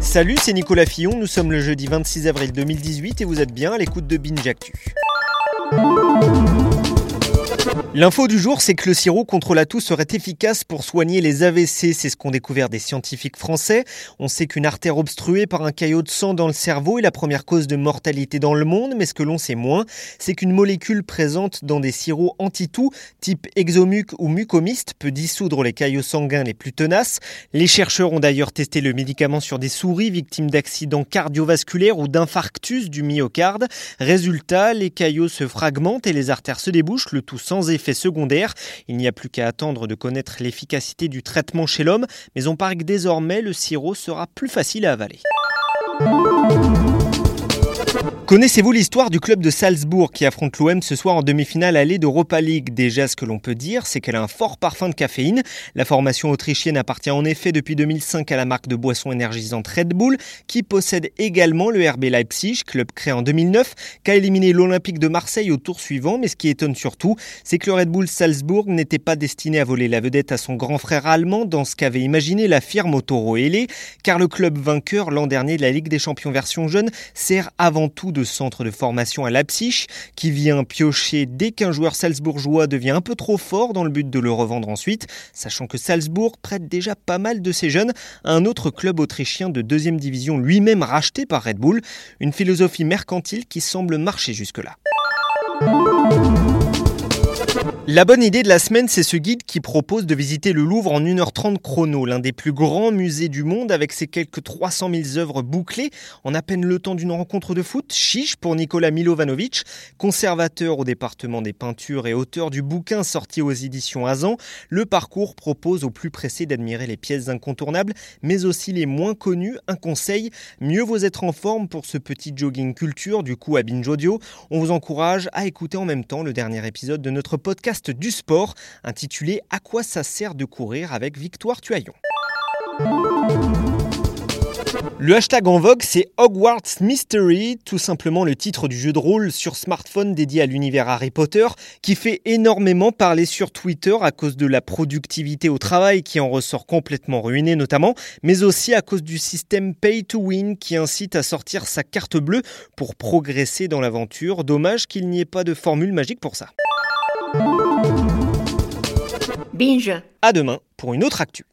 Salut, c'est Nicolas Fillon, nous sommes le jeudi 26 avril 2018 et vous êtes bien à l'écoute de Binge Actu. L'info du jour, c'est que le sirop contre la toux serait efficace pour soigner les AVC. C'est ce qu'ont découvert des scientifiques français. On sait qu'une artère obstruée par un caillot de sang dans le cerveau est la première cause de mortalité dans le monde, mais ce que l'on sait moins, c'est qu'une molécule présente dans des sirops anti-toux, type exomuc ou mucomiste, peut dissoudre les caillots sanguins les plus tenaces. Les chercheurs ont d'ailleurs testé le médicament sur des souris victimes d'accidents cardiovasculaires ou d'infarctus du myocarde. Résultat, les caillots se fragmentent et les artères se débouchent, le tout sans effet secondaires. Il n'y a plus qu'à attendre de connaître l'efficacité du traitement chez l'homme, mais on paraît que désormais le sirop sera plus facile à avaler. Connaissez-vous l'histoire du club de Salzbourg qui affronte l'OM ce soir en demi-finale allée d'Europa League? Déjà, ce que l'on peut dire, c'est qu'elle a un fort parfum de caféine. La formation autrichienne appartient en effet depuis 2005 à la marque de boissons énergisantes Red Bull, qui possède également le RB Leipzig, club créé en 2009, qui a éliminé l'Olympique de Marseille au tour suivant. Mais ce qui étonne surtout, c'est que le Red Bull Salzbourg n'était pas destiné à voler la vedette à son grand frère allemand dans ce qu'avait imaginé la firme Autoro car le club vainqueur l'an dernier de la Ligue des Champions version jeune sert avant tout de centre de formation à Leipzig, qui vient piocher dès qu'un joueur salzbourgeois devient un peu trop fort dans le but de le revendre ensuite, sachant que Salzbourg prête déjà pas mal de ses jeunes à un autre club autrichien de deuxième division lui-même racheté par Red Bull, une philosophie mercantile qui semble marcher jusque-là. La bonne idée de la semaine, c'est ce guide qui propose de visiter le Louvre en 1h30 chrono, l'un des plus grands musées du monde avec ses quelques 300 000 œuvres bouclées en à peine le temps d'une rencontre de foot. Chiche pour Nicolas Milovanovic, conservateur au département des peintures et auteur du bouquin sorti aux éditions Azan. Le parcours propose aux plus pressés d'admirer les pièces incontournables, mais aussi les moins connues. Un conseil, mieux vous être en forme pour ce petit jogging culture, du coup à Binge Audio. On vous encourage à écouter en même temps le dernier épisode de notre podcast du sport intitulé À quoi ça sert de courir? avec Victoire Tuaillon. Le hashtag en vogue, c'est Hogwarts Mystery, tout simplement le titre du jeu de rôle sur smartphone dédié à l'univers Harry Potter, qui fait énormément parler sur Twitter à cause de la productivité au travail qui en ressort complètement ruinée notamment, mais aussi à cause du système Pay to Win qui incite à sortir sa carte bleue pour progresser dans l'aventure. Dommage qu'il n'y ait pas de formule magique pour ça. Binge. À demain pour une autre actu.